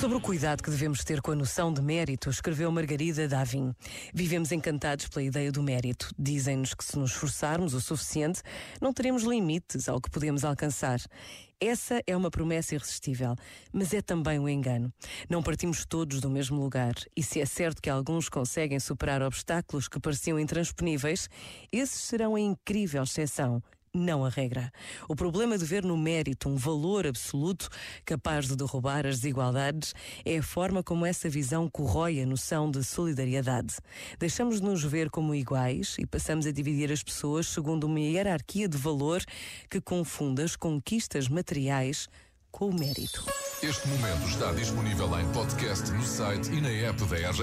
Sobre o cuidado que devemos ter com a noção de mérito, escreveu Margarida Davin. Vivemos encantados pela ideia do mérito. Dizem-nos que se nos esforçarmos o suficiente, não teremos limites ao que podemos alcançar. Essa é uma promessa irresistível, mas é também um engano. Não partimos todos do mesmo lugar, e se é certo que alguns conseguem superar obstáculos que pareciam intransponíveis, esses serão a incrível exceção não a regra. O problema de ver no mérito um valor absoluto capaz de derrubar as desigualdades é a forma como essa visão corrói a noção de solidariedade. Deixamos de nos ver como iguais e passamos a dividir as pessoas segundo uma hierarquia de valor que confunde as conquistas materiais com o mérito. Este momento está disponível em podcast no site e na app da RGF.